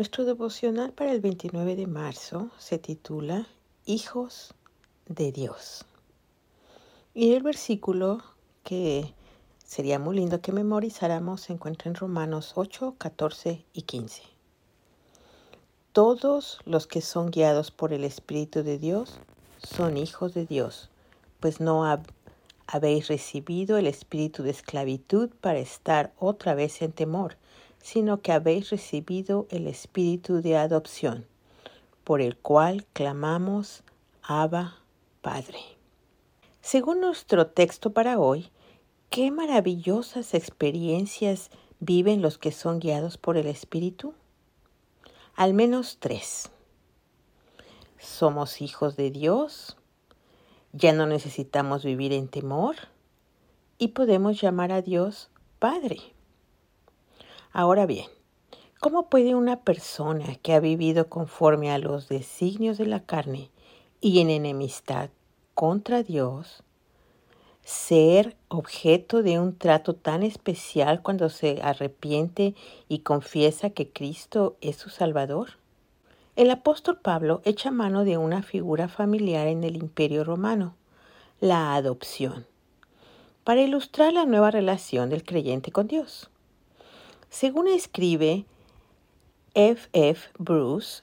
nuestro devocional para el 29 de marzo se titula Hijos de Dios. Y el versículo que sería muy lindo que memorizáramos se encuentra en Romanos 8, 14 y 15. Todos los que son guiados por el Espíritu de Dios son hijos de Dios, pues no habéis recibido el espíritu de esclavitud para estar otra vez en temor sino que habéis recibido el Espíritu de adopción, por el cual clamamos, Abba, Padre. Según nuestro texto para hoy, qué maravillosas experiencias viven los que son guiados por el Espíritu. Al menos tres. Somos hijos de Dios, ya no necesitamos vivir en temor y podemos llamar a Dios Padre. Ahora bien, ¿cómo puede una persona que ha vivido conforme a los designios de la carne y en enemistad contra Dios ser objeto de un trato tan especial cuando se arrepiente y confiesa que Cristo es su Salvador? El apóstol Pablo echa mano de una figura familiar en el imperio romano, la adopción, para ilustrar la nueva relación del creyente con Dios. Según escribe F. F. Bruce,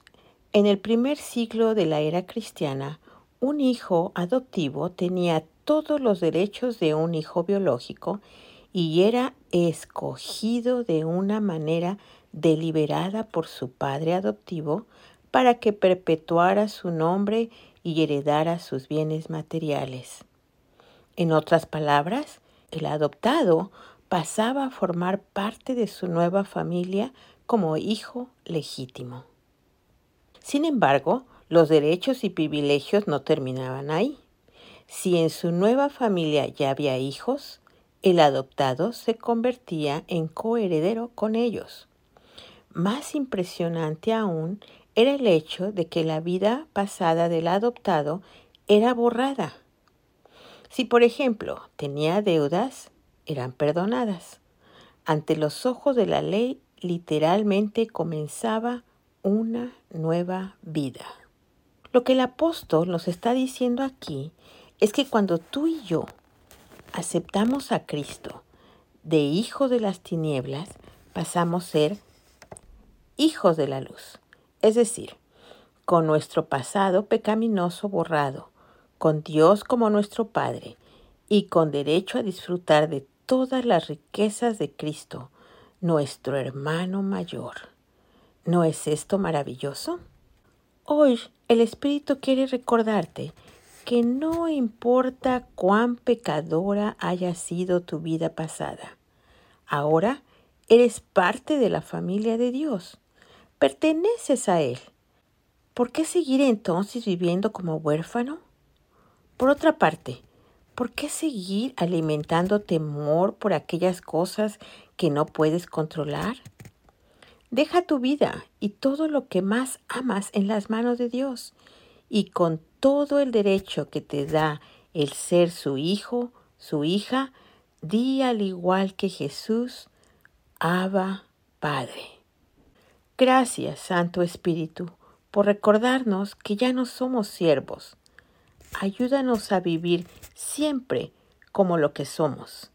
en el primer siglo de la era cristiana, un hijo adoptivo tenía todos los derechos de un hijo biológico y era escogido de una manera deliberada por su padre adoptivo para que perpetuara su nombre y heredara sus bienes materiales. En otras palabras, el adoptado pasaba a formar parte de su nueva familia como hijo legítimo. Sin embargo, los derechos y privilegios no terminaban ahí. Si en su nueva familia ya había hijos, el adoptado se convertía en coheredero con ellos. Más impresionante aún era el hecho de que la vida pasada del adoptado era borrada. Si, por ejemplo, tenía deudas, eran perdonadas. Ante los ojos de la ley literalmente comenzaba una nueva vida. Lo que el apóstol nos está diciendo aquí es que cuando tú y yo aceptamos a Cristo de hijo de las tinieblas, pasamos a ser hijos de la luz. Es decir, con nuestro pasado pecaminoso borrado, con Dios como nuestro Padre y con derecho a disfrutar de todas las riquezas de Cristo, nuestro hermano mayor. ¿No es esto maravilloso? Hoy el Espíritu quiere recordarte que no importa cuán pecadora haya sido tu vida pasada, ahora eres parte de la familia de Dios, perteneces a Él. ¿Por qué seguir entonces viviendo como huérfano? Por otra parte, ¿Por qué seguir alimentando temor por aquellas cosas que no puedes controlar? Deja tu vida y todo lo que más amas en las manos de Dios y con todo el derecho que te da el ser su hijo, su hija, di al igual que Jesús, Abba Padre. Gracias, Santo Espíritu, por recordarnos que ya no somos siervos, ayúdanos a vivir siempre como lo que somos,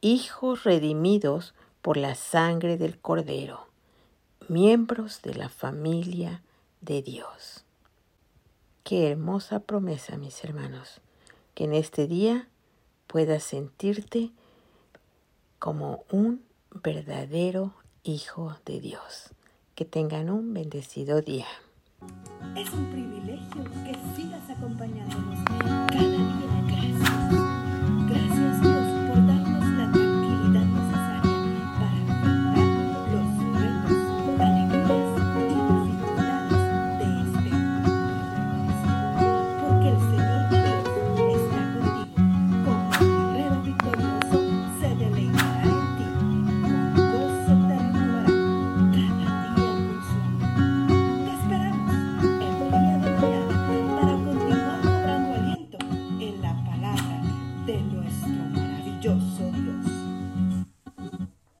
hijos redimidos por la sangre del Cordero, miembros de la familia de Dios. Qué hermosa promesa, mis hermanos, que en este día puedas sentirte como un verdadero hijo de Dios. Que tengan un bendecido día. Es un privilegio que sigas acompañándonos cada día